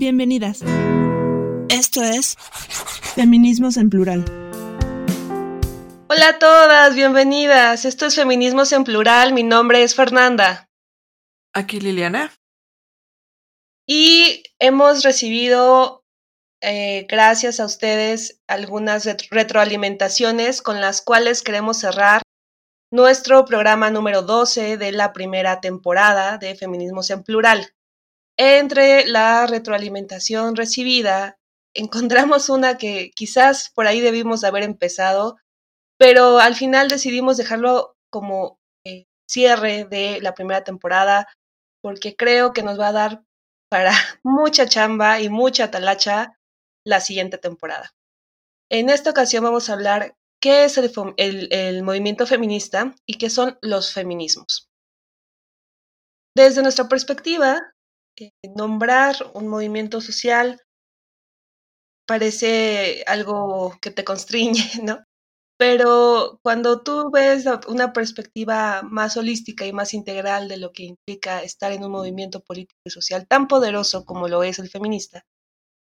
Bienvenidas. Esto es Feminismos en Plural. Hola a todas, bienvenidas. Esto es Feminismos en Plural. Mi nombre es Fernanda. Aquí Liliana. Y hemos recibido, eh, gracias a ustedes, algunas retroalimentaciones con las cuales queremos cerrar nuestro programa número 12 de la primera temporada de Feminismos en Plural. Entre la retroalimentación recibida, encontramos una que quizás por ahí debimos haber empezado, pero al final decidimos dejarlo como eh, cierre de la primera temporada, porque creo que nos va a dar para mucha chamba y mucha talacha la siguiente temporada. En esta ocasión vamos a hablar qué es el movimiento feminista y qué son los feminismos. Desde nuestra perspectiva, nombrar un movimiento social parece algo que te constriñe, ¿no? Pero cuando tú ves una perspectiva más holística y más integral de lo que implica estar en un movimiento político y social tan poderoso como lo es el feminista,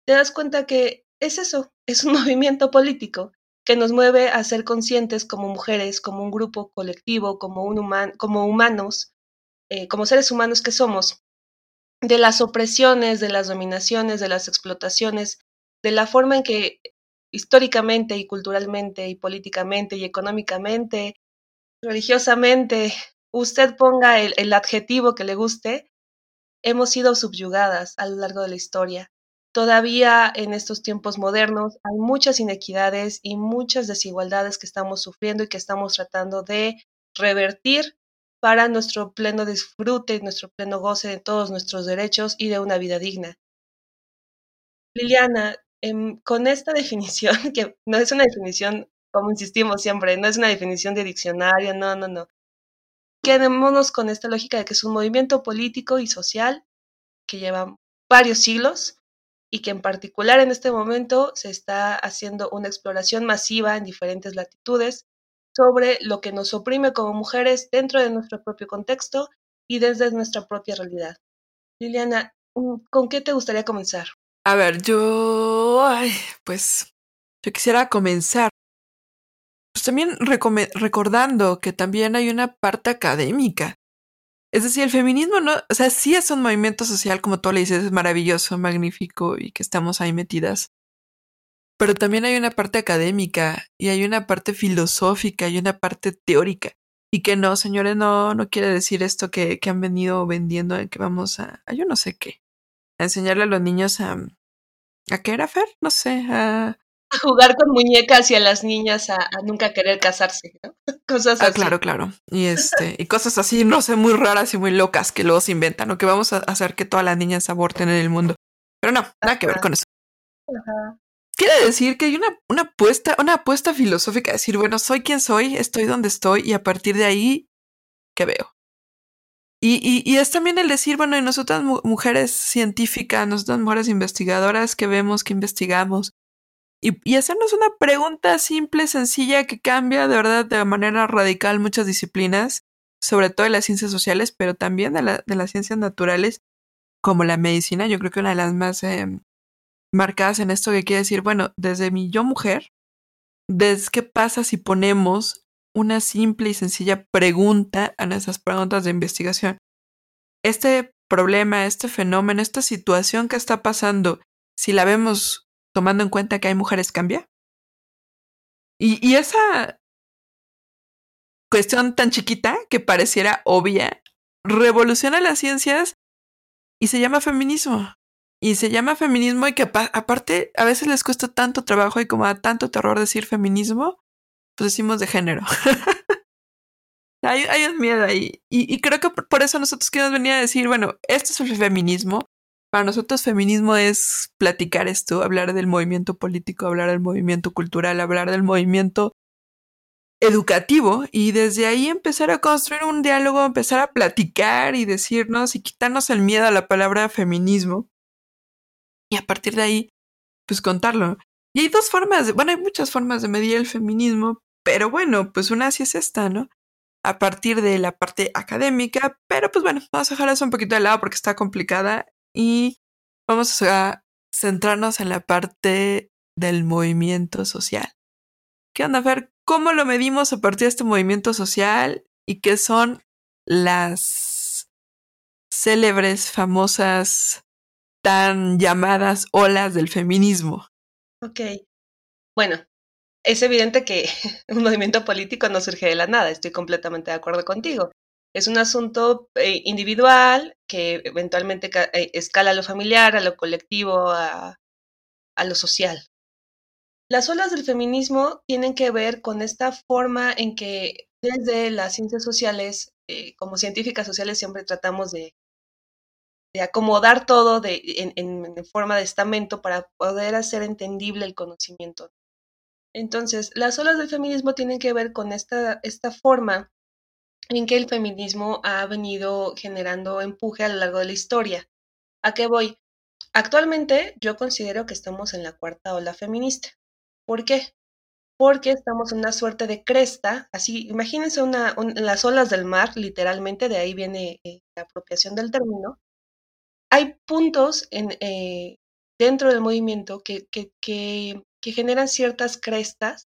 te das cuenta que es eso, es un movimiento político que nos mueve a ser conscientes como mujeres, como un grupo colectivo, como, un como humanos, eh, como seres humanos que somos, de las opresiones, de las dominaciones, de las explotaciones, de la forma en que históricamente y culturalmente y políticamente y económicamente, religiosamente, usted ponga el, adjetivo que le guste, hemos sido subyugadas a lo largo de la historia. Todavía en estos tiempos modernos hay muchas inequidades y muchas desigualdades que estamos sufriendo y que estamos tratando de revertir para nuestro pleno disfrute, nuestro pleno goce de todos nuestros derechos y de una vida digna. Liliana, em, con esta definición, que no es una definición, como insistimos siempre, no es una definición de diccionario, no, no, no. Quedémonos con esta lógica de que es un movimiento político y social que lleva varios siglos y que en particular en este momento se está haciendo una exploración masiva en diferentes latitudes sobre lo que nos oprime como mujeres dentro de nuestro propio contexto y desde nuestra propia realidad. Liliana, mm, ¿con qué te gustaría comenzar? A ver, yo, pues, yo quisiera comenzar, pues también recordando que también hay una parte académica. Es decir, el feminismo no, o sea, sí es un movimiento social, como tú le dices, es maravilloso, magnífico y que estamos ahí metidas. Pero también hay una parte académica y hay una parte filosófica y una parte teórica. Y que no, señores, no, no quiere decir esto que, que han venido vendiendo, que vamos a, a, yo no sé qué, a enseñarle a los niños a, ¿a qué era, Fer? No sé, a... A jugar con muñecas y a las niñas a, a nunca querer casarse, ¿no? Cosas ah, así. Claro, claro. Y este, y cosas así, no sé, muy raras y muy locas que luego se inventan, o que vamos a hacer que todas las niñas aborten en el mundo. Pero no, nada que ver con eso. Ajá quiere decir que hay una, una apuesta, una apuesta filosófica, decir, bueno, soy quien soy, estoy donde estoy y a partir de ahí, ¿qué veo? Y, y, es también el decir, bueno, y nosotras mujeres científicas, nosotras mujeres investigadoras que vemos, que investigamos, y, y, hacernos una pregunta simple, sencilla, que cambia de verdad de manera radical muchas disciplinas, sobre todo de las ciencias sociales, pero también de, la, de las ciencias naturales, como la medicina. Yo creo que una de las más eh, marcadas en esto que quiere decir, bueno, desde mi yo mujer, desde qué pasa si ponemos una simple y sencilla pregunta a nuestras preguntas de investigación. Este problema, este fenómeno, esta situación que está pasando, si la vemos tomando en cuenta que hay mujeres, cambia. Y, y esa cuestión tan chiquita que pareciera obvia, revoluciona las ciencias y se llama feminismo. Y se llama feminismo y que aparte a veces les cuesta tanto trabajo y como da tanto terror decir feminismo, pues decimos de género. hay, hay, un miedo ahí. Y, y, creo que por eso nosotros queremos venir a decir, bueno, esto es el feminismo. Para nosotros feminismo es platicar esto, hablar del movimiento político, hablar del movimiento cultural, hablar del movimiento educativo y desde ahí empezar a construir un diálogo, empezar a platicar y decirnos y quitarnos el miedo a la palabra feminismo y a partir de ahí, pues contarlo. Y hay dos formas, bueno, hay muchas formas de medir el feminismo, pero bueno, pues una sí es esta, ¿no? A partir de la parte académica, pero pues bueno, vamos a dejar eso un poquito de lado porque está complicada y vamos a centrarnos en la parte del movimiento social. ¿Qué onda, Fer? ¿Cómo lo medimos a partir de este movimiento social y qué son las célebres, famosas, tan llamadas olas del feminismo? Ok. Bueno, es evidente que un movimiento político no surge de la nada, estoy completamente de acuerdo contigo. Es un asunto eh, individual que eventualmente eh, escala a lo familiar, a lo colectivo, a, lo social. Las olas del feminismo tienen que ver con esta forma en que desde las ciencias sociales, eh, como científicas sociales, siempre tratamos de, acomodar todo en, en, forma de estamento para poder hacer entendible el conocimiento. Entonces, las olas del feminismo tienen que ver con esta, esta forma en que el feminismo ha venido generando empuje a lo largo de la historia. ¿A qué voy? Actualmente yo considero que estamos en la cuarta ola feminista. ¿Por qué? Porque estamos en una suerte de cresta, así, imagínense una, las olas del mar, literalmente, de ahí viene eh, la apropiación del término. Hay puntos eh, dentro del movimiento que generan ciertas crestas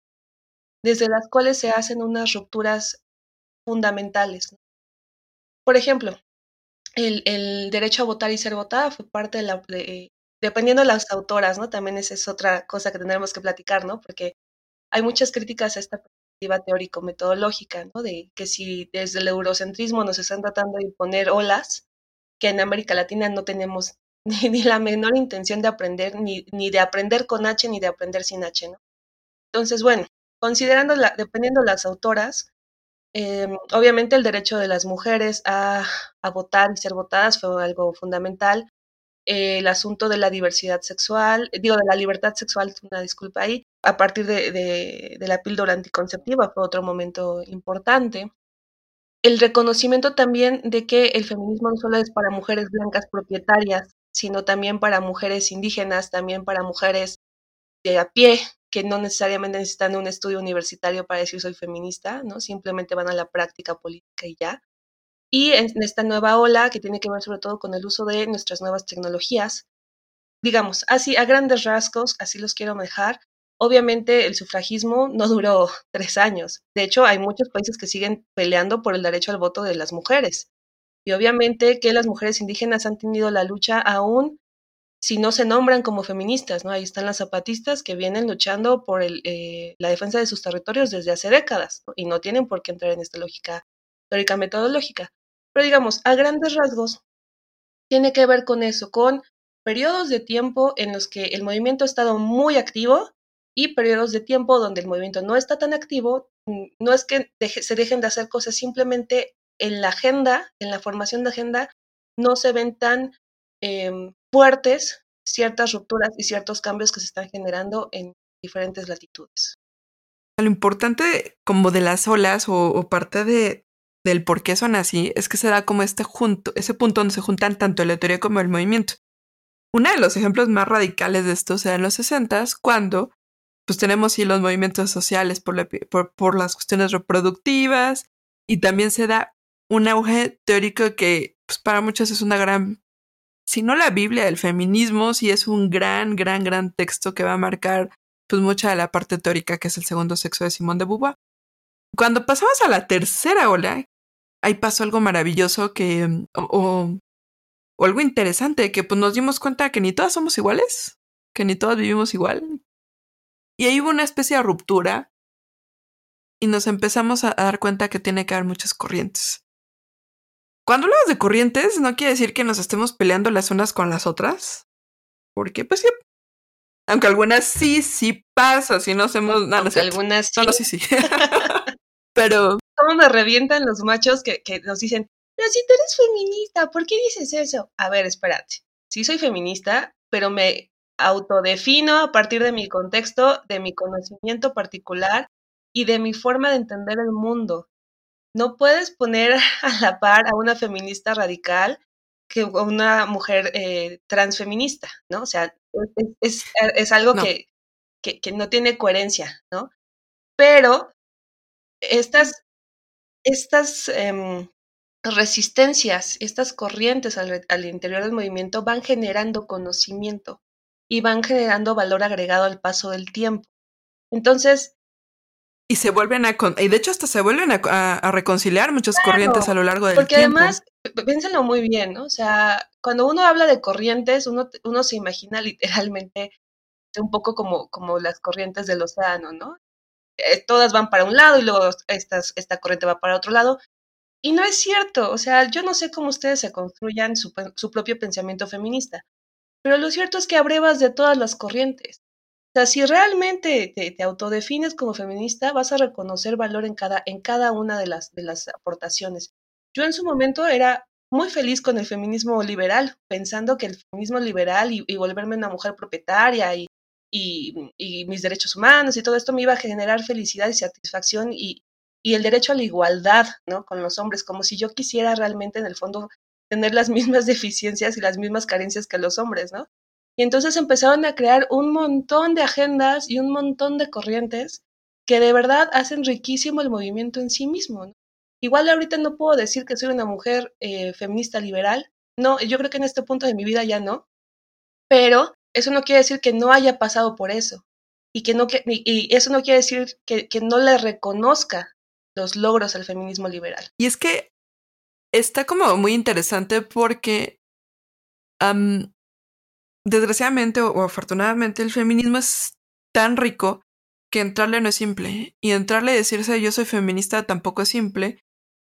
desde las cuales se hacen unas rupturas fundamentales. Por ejemplo, el, derecho a votar y ser votada fue parte de la, dependiendo de las autoras, ¿no? También esa es otra cosa que tendremos que platicar, ¿no? Porque hay muchas críticas a esta perspectiva teórico-metodológica, ¿no? De que si desde el eurocentrismo nos están tratando de imponer olas, que en América Latina no tenemos ni, la menor intención de aprender, ni, ni, de aprender con H, ni de aprender sin H, ¿no? Entonces, bueno, considerando, la, dependiendo las autoras, Em, obviamente el derecho de las mujeres a, votar y ser votadas fue algo fundamental. el asunto de la diversidad sexual, digo, de la libertad sexual, una disculpa ahí, a partir de, la píldora anticonceptiva fue otro momento importante. El reconocimiento también de que el feminismo no solo es para mujeres blancas propietarias, sino también para mujeres indígenas, también para mujeres de a pie, que no necesariamente necesitan un estudio universitario para decir soy feminista, ¿no? Simplemente van a la práctica política y ya. Y en esta nueva ola, que tiene que ver sobre todo con el uso de nuestras nuevas tecnologías, digamos, así a grandes rasgos, así los quiero dejar. Obviamente el sufragismo no duró tres años. De hecho, hay muchos países que siguen peleando por el derecho al voto de las mujeres. Y obviamente que las mujeres indígenas han tenido la lucha aún si no se nombran como feministas, ¿no? Ahí están las zapatistas que vienen luchando por eh, la defensa de sus territorios desde hace décadas y no tienen por qué entrar en esta lógica teórica metodológica. Pero digamos, a grandes rasgos, tiene que ver con eso, con periodos de tiempo en los que el movimiento ha estado muy activo y periodos de tiempo donde el movimiento no está tan activo. No es que se dejen de hacer cosas, simplemente en la agenda, en la formación de agenda, no se ven tan Em, fuertes ciertas rupturas y ciertos cambios que se están generando en diferentes latitudes. Lo importante como de las olas o, parte de, del por qué son así es que se da como este junto, ese punto donde se juntan tanto la teoría como el movimiento. Uno de los ejemplos más radicales de esto se en los 60 cuando pues tenemos sí los movimientos sociales por, por, por las cuestiones reproductivas y también se da un auge teórico que pues, para muchos es una gran si no la Biblia del feminismo, sí es un gran, gran, gran texto que va a marcar pues mucha de la parte teórica que es el segundo sexo de Simón de Beauvoir. Cuando pasamos a la tercera ola, ahí pasó algo maravilloso que, mm, o, o algo interesante, que pues nos dimos cuenta que ni todas somos iguales, que ni todas vivimos igual. Y ahí hubo una especie de ruptura y nos empezamos a dar cuenta que tiene que haber muchas corrientes. Cuando hablamos de corrientes, no quiere decir que nos estemos peleando las unas con las otras. Porque, pues sí. Aunque algunas sí, sí pasa, si no hacemos nada. algunas sí. No, sí, sí. Pero. ¿Cómo me revientan los machos que, que nos dicen, pero si tú eres feminista, ¿por qué dices eso? A ver, espérate. Sí soy feminista, pero me autodefino a partir de mi contexto, de mi conocimiento particular y de mi forma de entender el mundo no puedes poner a la par a una feminista radical que a una mujer eh, transfeminista, ¿no? O sea, es, algo que, que, no tiene coherencia, ¿no? Pero estas, estas em, resistencias, estas corrientes al, al, interior del movimiento van generando conocimiento y van generando valor agregado al paso del tiempo. Entonces... Y se vuelven a... Y de hecho hasta se vuelven a, a, reconciliar muchas corrientes a lo largo del porque tiempo. Porque además, piénsenlo muy bien, ¿no? O sea, cuando uno habla de corrientes, uno, uno se imagina literalmente un poco como, como las corrientes del océano, ¿no? Eh, todas van para un lado y luego estas, esta corriente va para otro lado. Y no es cierto, o sea, yo no sé cómo ustedes se construyan su, su propio pensamiento feminista, pero lo cierto es que abrevas de todas las corrientes. O sea, si realmente te, autodefines como feminista, vas a reconocer valor en cada, en cada una de las, de las aportaciones. Yo en su momento era muy feliz con el feminismo liberal, pensando que el feminismo liberal y, y volverme una mujer propietaria y, y, mis derechos humanos y todo esto me iba a generar felicidad y satisfacción y, y el derecho a la igualdad, ¿no? Con los hombres, como si yo quisiera realmente en el fondo tener las mismas deficiencias y las mismas carencias que los hombres, ¿no? Y entonces empezaron a crear un montón de agendas y un montón de corrientes que de verdad hacen riquísimo el movimiento en sí mismo. ¿no? Igual ahorita no puedo decir que soy una mujer eh, feminista liberal, no, yo creo que en este punto de mi vida ya no, pero eso no quiere decir que no haya pasado por eso y que no y eso no quiere decir que, que no le reconozca los logros al feminismo liberal. Y es que está como muy interesante porque desgraciadamente o, afortunadamente el feminismo es tan rico que entrarle no es simple. Y entrarle a decirse yo soy feminista tampoco es simple.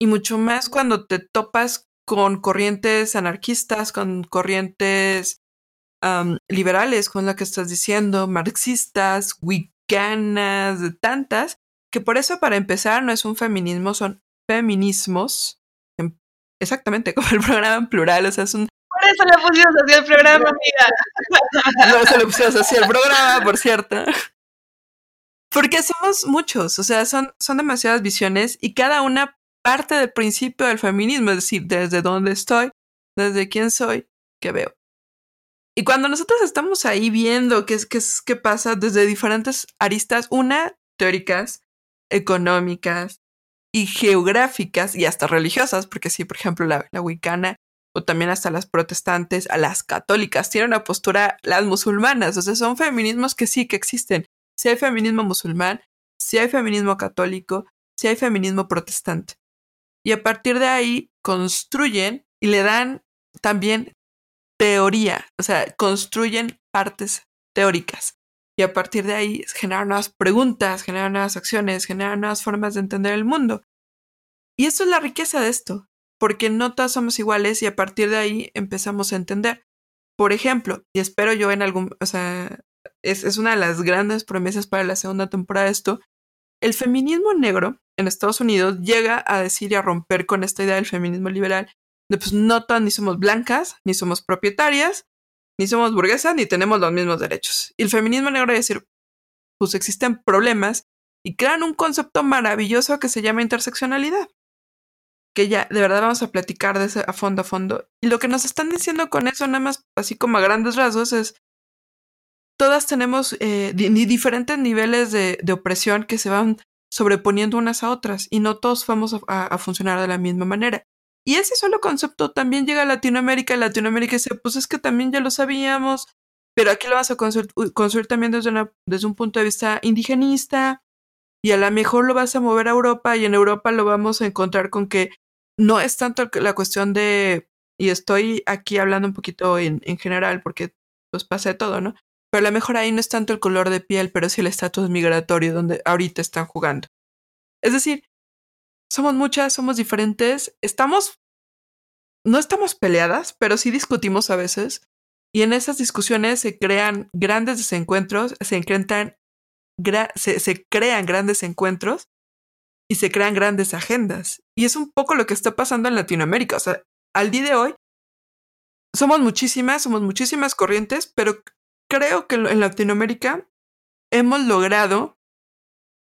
Y mucho más cuando te topas con corrientes anarquistas, con corrientes liberales, con la que estás diciendo, marxistas, wiccanas, de tantas, que por eso para empezar no es un feminismo, son feminismos, exactamente como el programa en plural, o sea, es un... Por eso le pusimos así el programa, amiga. No, se le pusimos así el programa, por cierto. Porque somos muchos, o sea, son, son demasiadas visiones y cada una parte del principio del feminismo, es decir, desde dónde estoy, desde quién soy, qué veo. Y cuando nosotros estamos ahí viendo qué es qué, es, qué pasa desde diferentes aristas, una, teóricas, económicas y geográficas y hasta religiosas, porque sí, por ejemplo, la, la wicana o también hasta las protestantes, a las católicas, tienen una postura, las musulmanas, o sea, son feminismos que sí que existen. Si hay feminismo musulmán, si hay feminismo católico, si hay feminismo protestante y a partir de ahí construyen y le dan también teoría, o sea, construyen partes teóricas y a partir de ahí generan nuevas preguntas, generan nuevas acciones, generan nuevas formas de entender el mundo. Y eso es la riqueza de esto, porque no todas somos iguales y a partir de ahí empezamos a entender. Por ejemplo, y espero yo en algún, o sea, es, es una de las grandes promesas para la segunda temporada de esto, el feminismo negro en Estados Unidos llega a decir y a romper con esta idea del feminismo liberal de pues no todas ni somos blancas, ni somos propietarias, ni somos burguesas, ni tenemos los mismos derechos. Y el feminismo negro es decir, pues existen problemas y crean un concepto maravilloso que se llama interseccionalidad. Que ya de verdad vamos a platicar de ese a fondo a fondo. Y lo que nos están diciendo con eso, nada más así como a grandes rasgos, es todas tenemos eh, diferentes niveles de, opresión que se van sobreponiendo unas a otras y no todos vamos a, funcionar de la misma manera. Y ese solo concepto también llega a Latinoamérica y Latinoamérica dice, pues es que también ya lo sabíamos, pero aquí lo vas a construir, también desde, desde un punto de vista indigenista y a lo mejor lo vas a mover a Europa y en Europa lo vamos a encontrar con que no es tanto la cuestión de, y estoy aquí hablando un poquito en, en general porque pues pasa de todo, ¿no? Pero a lo mejor ahí no es tanto el color de piel, pero sí el estatus migratorio donde ahorita están jugando. Es decir, somos muchas, somos diferentes, estamos, no estamos peleadas, pero sí discutimos a veces. Y en esas discusiones se crean grandes desencuentros, se, enfrentan, se, se crean grandes encuentros y se crean grandes agendas. Y es un poco lo que está pasando en Latinoamérica. O sea, al día de hoy somos muchísimas, somos muchísimas corrientes, pero creo que en Latinoamérica hemos logrado,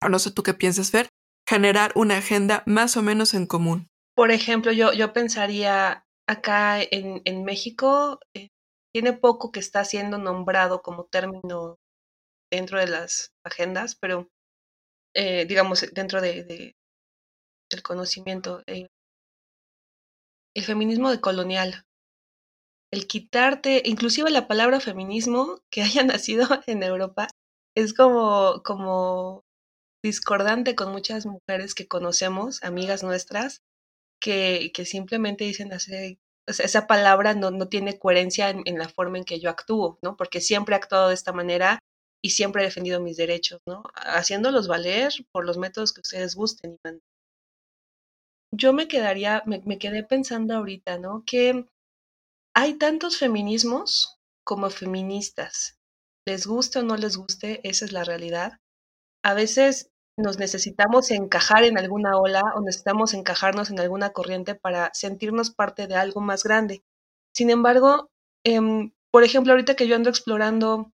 no sé tú qué piensas, Fer, generar una agenda más o menos en común. Por ejemplo, yo, yo pensaría acá en, en México, eh, tiene poco que está siendo nombrado como término dentro de las agendas, pero eh, digamos dentro de, de, del conocimiento. Eh, el feminismo de colonial. El quitarte, inclusive la palabra feminismo que haya nacido en Europa, es como, como discordante con muchas mujeres que conocemos, amigas nuestras, que, que simplemente dicen esa palabra no, no tiene coherencia en, la forma en que yo actúo, ¿no? Porque siempre he actuado de esta manera y siempre he defendido mis derechos, ¿no? Haciéndolos valer por los métodos que ustedes gusten y. Yo me quedaría, me, me quedé pensando ahorita, ¿no? Que hay tantos feminismos como feministas. Les guste o no les guste, esa es la realidad. A veces nos necesitamos encajar en alguna ola o necesitamos encajarnos en alguna corriente para sentirnos parte de algo más grande. Sin embargo, eh, por ejemplo, ahorita que yo ando explorando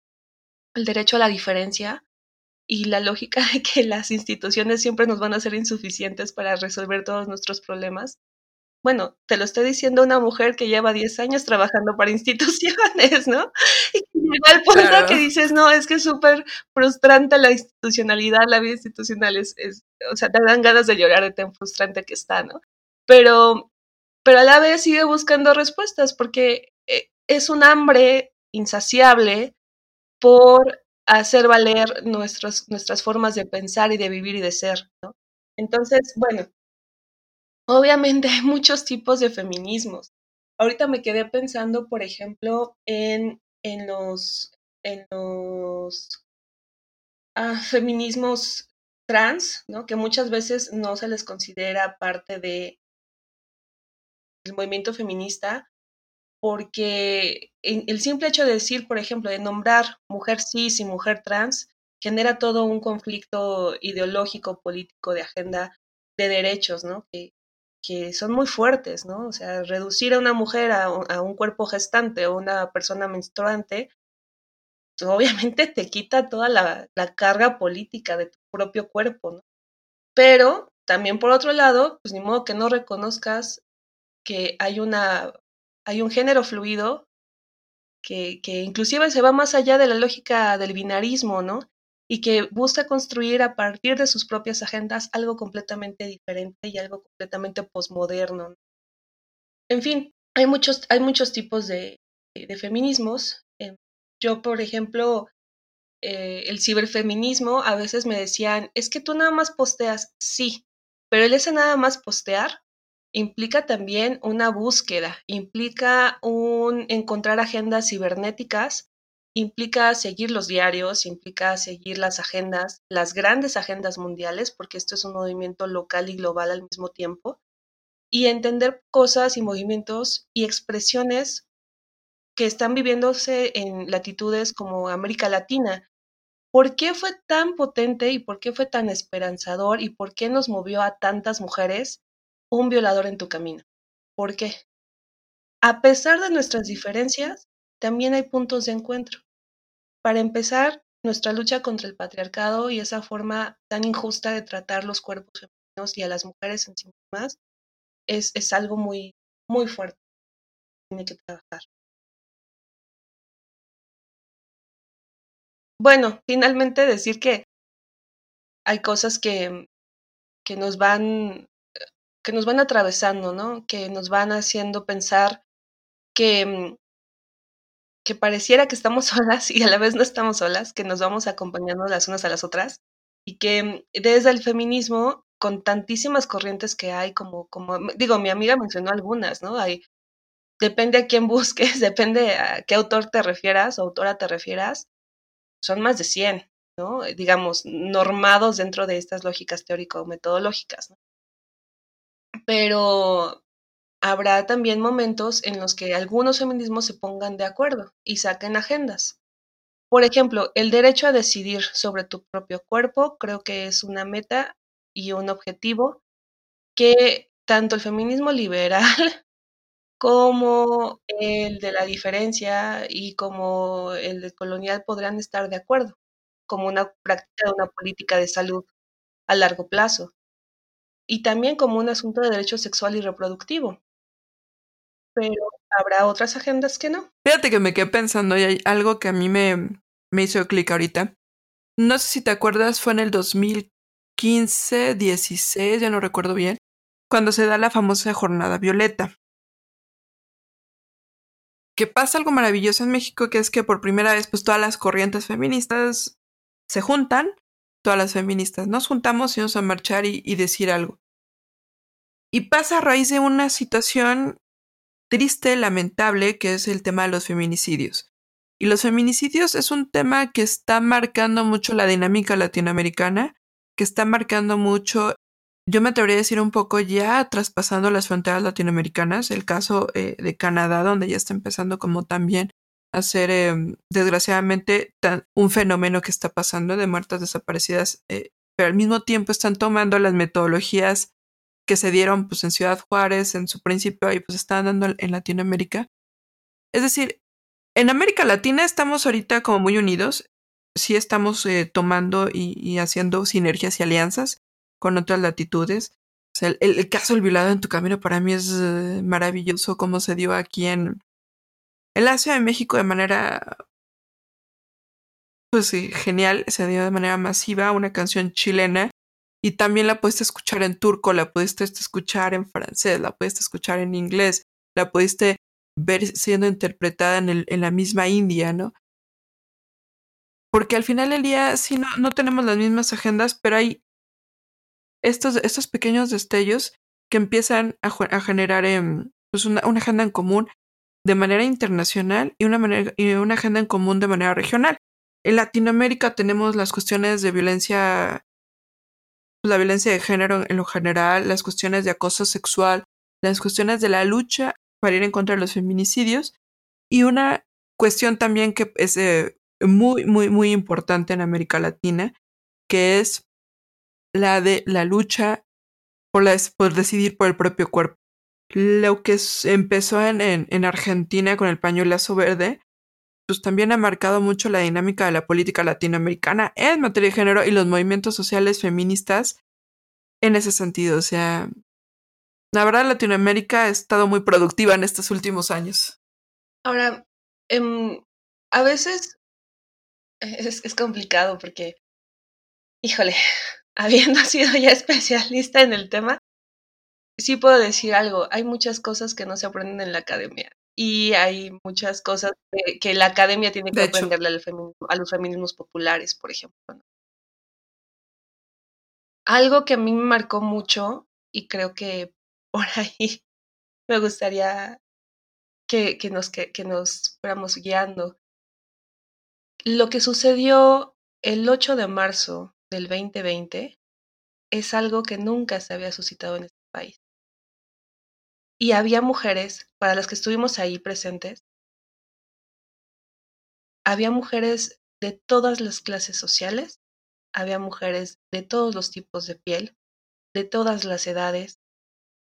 el derecho a la diferencia y la lógica de que las instituciones siempre nos van a ser insuficientes para resolver todos nuestros problemas. Bueno, te lo estoy diciendo una mujer que lleva 10 años trabajando para instituciones, ¿no? Y que llega al punto claro. que dices, no, es que es súper frustrante la institucionalidad, la vida institucional, es, es, o sea, te dan ganas de llorar de tan frustrante que está, ¿no? Pero, pero a la vez sigue buscando respuestas porque eh, es un hambre insaciable por hacer valer nuestros, nuestras formas de pensar y de vivir y de ser, ¿no? Entonces, bueno, obviamente hay muchos tipos de feminismos. Ahorita me quedé pensando, por ejemplo, en, en los, en los ah, feminismos trans, ¿no? Que muchas veces no se les considera parte de el movimiento feminista, porque el simple hecho de decir, por ejemplo, de nombrar mujer cis y mujer trans, genera todo un conflicto ideológico, político, de agenda de derechos, ¿no? Que, que son muy fuertes, ¿no? O sea, reducir a una mujer a, a un cuerpo gestante o una persona menstruante, pues obviamente te quita toda la, la, carga política de tu propio cuerpo, ¿no? Pero también por otro lado, pues ni modo que no reconozcas que hay una hay un género fluido que, que, inclusive se va más allá de la lógica del binarismo, ¿no? Y que busca construir a partir de sus propias agendas algo completamente diferente y algo completamente posmoderno. ¿no? En fin, hay muchos, hay muchos tipos de, de feminismos. Eh, yo, por ejemplo, eh, el ciberfeminismo, a veces me decían, es que tú nada más posteas, sí, pero el ese nada más postear implica también una búsqueda, implica un encontrar agendas cibernéticas, implica seguir los diarios, implica seguir las agendas, las grandes agendas mundiales, porque esto es un movimiento local y global al mismo tiempo, y entender cosas y movimientos y expresiones que están viviéndose en latitudes como América Latina. ¿Por qué fue tan potente y por qué fue tan esperanzador y por qué nos movió a tantas mujeres un violador en tu camino. ¿Por qué? A pesar de nuestras diferencias, también hay puntos de encuentro. Para empezar, nuestra lucha contra el patriarcado y esa forma tan injusta de tratar los cuerpos femeninos y a las mujeres en sí mismas es, es algo muy, muy fuerte. Tiene que trabajar. Bueno, finalmente decir que hay cosas que, que nos van que nos van atravesando, ¿no? Que nos van haciendo pensar que, mm, que pareciera que estamos solas y a la vez no estamos solas, que nos vamos acompañando las unas a las otras y que desde el feminismo, con tantísimas corrientes que hay, como, como digo, mi amiga mencionó algunas, ¿no? Hay, depende a quién busques, depende a qué autor te refieras o autora te refieras, son más de 100, ¿no? Digamos, normados dentro de estas lógicas teórico-metodológicas, ¿no? pero habrá también momentos en los que algunos feminismos se pongan de acuerdo y saquen agendas. Por ejemplo, el derecho a decidir sobre tu propio cuerpo creo que es una meta y un objetivo que tanto el feminismo liberal como el de la diferencia y como el de colonial podrán estar de acuerdo, como una práctica de una política de salud a largo plazo y también como un asunto de derecho sexual y reproductivo. Pero habrá otras agendas que no. Fíjate que me quedé pensando y hay algo que a mí me, me hizo clic ahorita. No sé si te acuerdas, fue en el 2015, 16, ya no recuerdo bien, cuando se da la famosa jornada violeta. que pasa algo maravilloso en México, que es que por primera vez, pues todas las corrientes feministas se juntan, todas las feministas nos juntamos y vamos a marchar y, y decir algo. Y pasa a raíz de una situación triste, lamentable, que es el tema de los feminicidios. Y los feminicidios es un tema que está marcando mucho la dinámica latinoamericana, que está marcando mucho, yo me atrevería a decir un poco ya traspasando las fronteras latinoamericanas, el caso eh, de Canadá, donde ya está empezando como también a ser, em, desgraciadamente, un fenómeno que está pasando de muertas desaparecidas, eh, pero al mismo tiempo están tomando las metodologías que se dieron pues en Ciudad Juárez en su principio y pues están dando en Latinoamérica. Es decir, en América Latina estamos ahorita como muy unidos, sí estamos eh, tomando y, haciendo sinergias y alianzas con otras latitudes. el, caso del violado en tu camino para mí es eh, maravilloso cómo se dio aquí en, en la Ciudad de México de manera pues genial, se dio de manera masiva una canción chilena y también la pudiste escuchar en turco, la pudiste escuchar en francés, la pudiste escuchar en inglés, la pudiste ver siendo interpretada en, en la misma India, ¿no? Porque al final del día sí no, no tenemos las mismas agendas, pero hay estos, estos pequeños destellos que empiezan a, generar pues una, una, agenda en común de manera internacional y una, manera, y una agenda en común de manera regional. En Latinoamérica tenemos las cuestiones de violencia la violencia de género en lo general, las cuestiones de acoso sexual, las cuestiones de la lucha para ir en contra de los feminicidios y una cuestión también que es eh, muy, muy, muy importante en América Latina, que es la de la lucha por, la, por decidir por el propio cuerpo. Lo que empezó en, en Argentina con el pañuelazo verde, pues también ha marcado mucho la dinámica de la política latinoamericana en materia de género y los movimientos sociales feministas en ese sentido. O sea, la verdad Latinoamérica ha estado muy productiva en estos últimos años. Ahora, em, a veces es, es complicado porque, híjole, habiendo sido ya especialista en el tema, sí puedo decir algo, hay muchas cosas que no se aprenden en la academia y hay muchas cosas que, la academia tiene que aprenderle al a los feminismos populares, por ejemplo. Algo que a mí me marcó mucho y creo que por ahí me gustaría que, que nos, que, que nos fuéramos guiando. Lo que sucedió el 8 de marzo del 2020 es algo que nunca se había suscitado en este país. Y había mujeres, para las que estuvimos ahí presentes, había mujeres de todas las clases sociales, había mujeres de todos los tipos de piel, de todas las edades,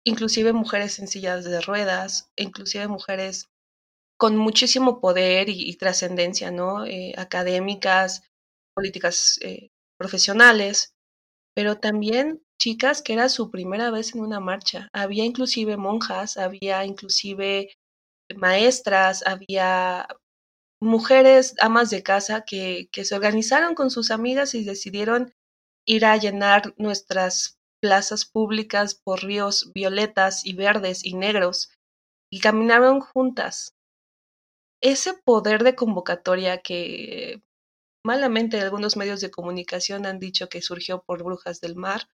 inclusive mujeres en sillas de ruedas, inclusive mujeres con muchísimo poder y, trascendencia, ¿no? Eh, académicas, políticas eh, profesionales, pero también chicas que era su primera vez en una marcha. Había inclusive monjas, había inclusive maestras, había mujeres, amas de casa, que, que se organizaron con sus amigas y decidieron ir a llenar nuestras plazas públicas por ríos violetas y verdes y negros y caminaron juntas. Ese poder de convocatoria que malamente algunos medios de comunicación han dicho que surgió por brujas del mar,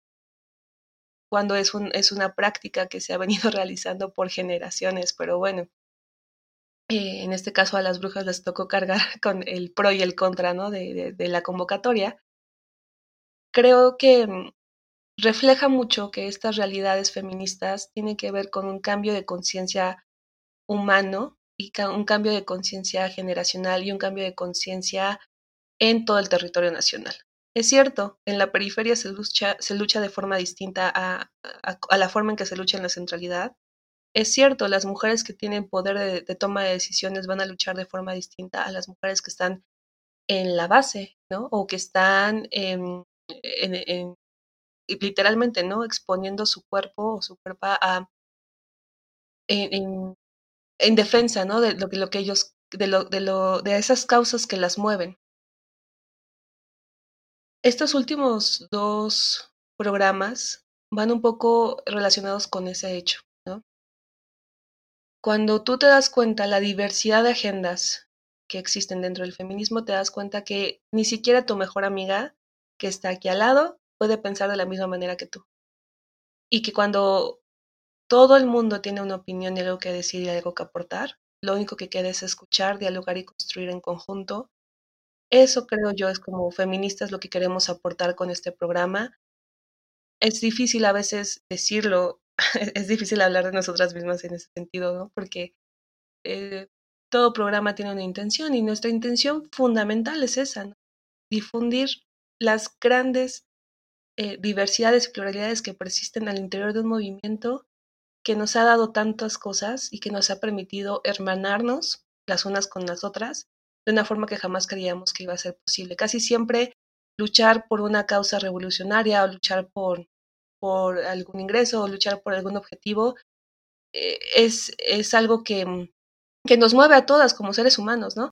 cuando es, un, es una práctica que se ha venido realizando por generaciones, pero bueno, eh, en este caso a las brujas les tocó cargar con el pro y el contra ¿no? de, de, la convocatoria. Creo que mm, refleja mucho que estas realidades feministas tienen que ver con un cambio de conciencia humano y un cambio de conciencia generacional y un cambio de conciencia en todo el territorio nacional. Es cierto, en la periferia se lucha, se lucha de forma distinta a, a, la forma en que se lucha en la centralidad. Es cierto, las mujeres que tienen poder de, toma de decisiones van a luchar de forma distinta a las mujeres que están en la base, ¿no? O que están en, en, literalmente, ¿no? Exponiendo su cuerpo o su cuerpo a, en, en, defensa, ¿no? De lo, lo que ellos, de, lo, de, lo, de esas causas que las mueven. Estos últimos dos programas van un poco relacionados con ese hecho, ¿no? cuando tú te das cuenta la diversidad de agendas que existen dentro del feminismo, te das cuenta que ni siquiera tu mejor amiga que está aquí al lado puede pensar de la misma manera que tú. Y que cuando todo el mundo tiene una opinión y algo que decir y algo que aportar, lo único que queda es escuchar, dialogar y construir en conjunto. Eso creo yo es como feministas lo que queremos aportar con este programa. Es difícil a veces decirlo, es difícil hablar de nosotras mismas en ese sentido, ¿no? Porque eh, todo programa tiene una intención y nuestra intención fundamental es esa, difundir las grandes eh, diversidades y pluralidades que persisten al interior de un movimiento que nos ha dado tantas cosas y que nos ha permitido hermanarnos las unas con las otras de una forma que jamás creíamos que iba a ser posible. Casi siempre luchar por una causa revolucionaria o luchar por, por algún ingreso o luchar por algún objetivo eh, es, es algo que, que nos mueve a todas como seres humanos, ¿no?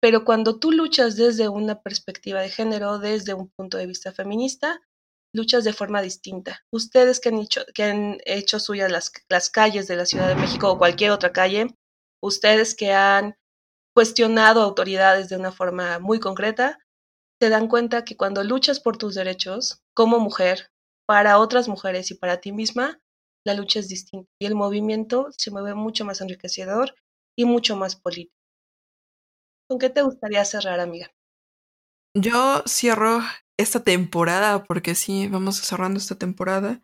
Pero cuando tú luchas desde una perspectiva de género, desde un punto de vista feminista, luchas de forma distinta. Ustedes que han hecho, que han hecho suyas las, las calles de la Ciudad de México o cualquier otra calle, ustedes que han cuestionado autoridades de una forma muy concreta, se dan cuenta que cuando luchas por tus derechos como mujer, para otras mujeres y para ti misma, la lucha es distinta y el movimiento se mueve mucho más enriquecedor y mucho más político. ¿Con qué te gustaría cerrar, amiga? Yo cierro esta temporada, porque sí, vamos cerrando esta temporada,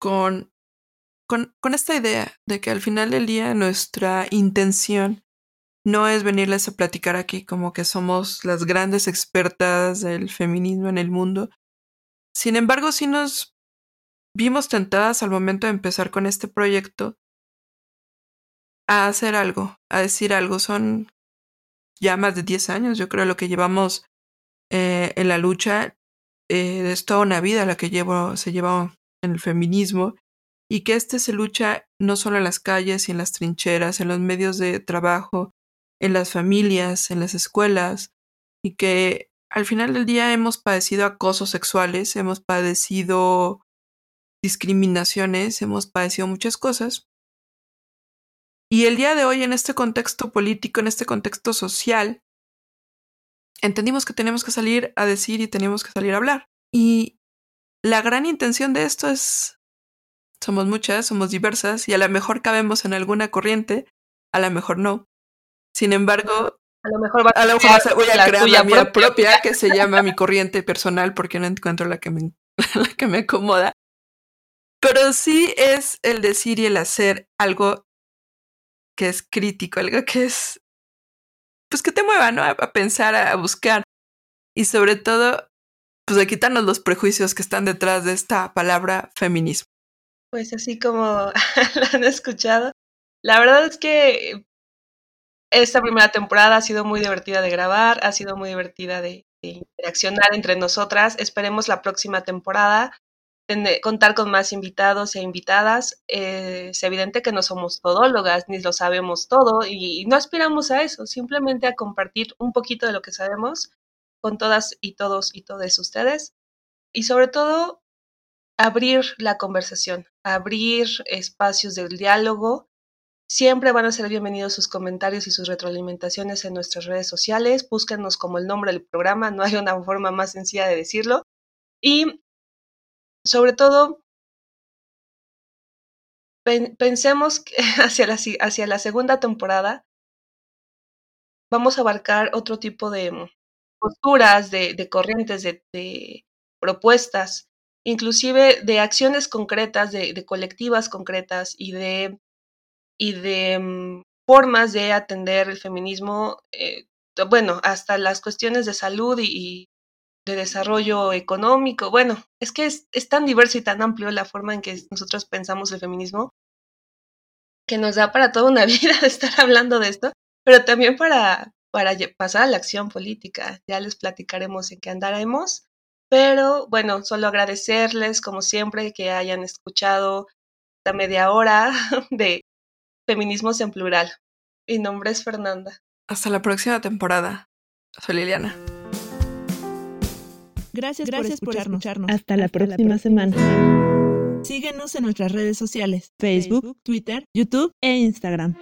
con, con, con esta idea de que al final del día nuestra intención no es venirles a platicar aquí como que somos las grandes expertas del feminismo en el mundo. Sin embargo, sí nos vimos tentadas al momento de empezar con este proyecto a hacer algo, a decir algo. Son ya más de 10 años, yo creo, lo que llevamos eh, en la lucha. Eh, es toda una vida la que llevo, se lleva en el feminismo y que este se lucha no solo en las calles y en las trincheras, en los medios de trabajo, en las familias, en las escuelas, y que al final del día hemos padecido acosos sexuales, hemos padecido discriminaciones, hemos padecido muchas cosas. Y el día de hoy, en este contexto político, en este contexto social, entendimos que tenemos que salir a decir y tenemos que salir a hablar. Y la gran intención de esto es, somos muchas, somos diversas y a lo mejor cabemos en alguna corriente, a lo mejor no. Sin embargo, a lo mejor, a lo mejor voy a crear la mía propia. que se llama mi corriente personal porque no encuentro la que me, la que me acomoda. Pero sí es el decir y el hacer algo que es crítico, algo que es pues que te mueva, ¿no? A, pensar, a, buscar. Y sobre todo, pues a quitarnos los prejuicios que están detrás de esta palabra feminismo. Pues así como la han escuchado, la verdad es que esta primera temporada ha sido muy divertida de grabar, ha sido muy divertida de, de interaccionar entre nosotras. Esperemos la próxima temporada contar con más invitados e invitadas. Eh, es evidente que no somos todólogas, ni lo sabemos todo, y, no aspiramos a eso, simplemente a compartir un poquito de lo que sabemos con todas y todos y todas ustedes. Y sobre todo, abrir la conversación, abrir espacios del diálogo. Siempre van a ser bienvenidos sus comentarios y sus retroalimentaciones en nuestras redes sociales. Búsquenos como el nombre del programa, no hay una forma más sencilla de decirlo. Y sobre todo, pensemos que hacia la, segunda temporada vamos a abarcar otro tipo de posturas, de, corrientes, de, propuestas, inclusive de acciones concretas, de, colectivas concretas y de, y de mm, formas de atender el feminismo, eh, bueno, hasta las cuestiones de salud y, de desarrollo económico. Bueno, es que es, tan diverso y tan amplio la forma en que nosotros pensamos el feminismo que nos da para toda una vida de estar hablando de esto, pero también para, para pasar a la acción política. Ya les platicaremos en qué andaremos. Pero bueno, solo agradecerles, como siempre, que hayan escuchado esta media hora de Feminismos en Plural. Mi nombre es Fernanda. Hasta la próxima temporada. Soy Liliana. Gracias, por, escucharnos. Hasta, la próxima semana. Síguenos en nuestras redes sociales, Facebook, Twitter, YouTube e Instagram.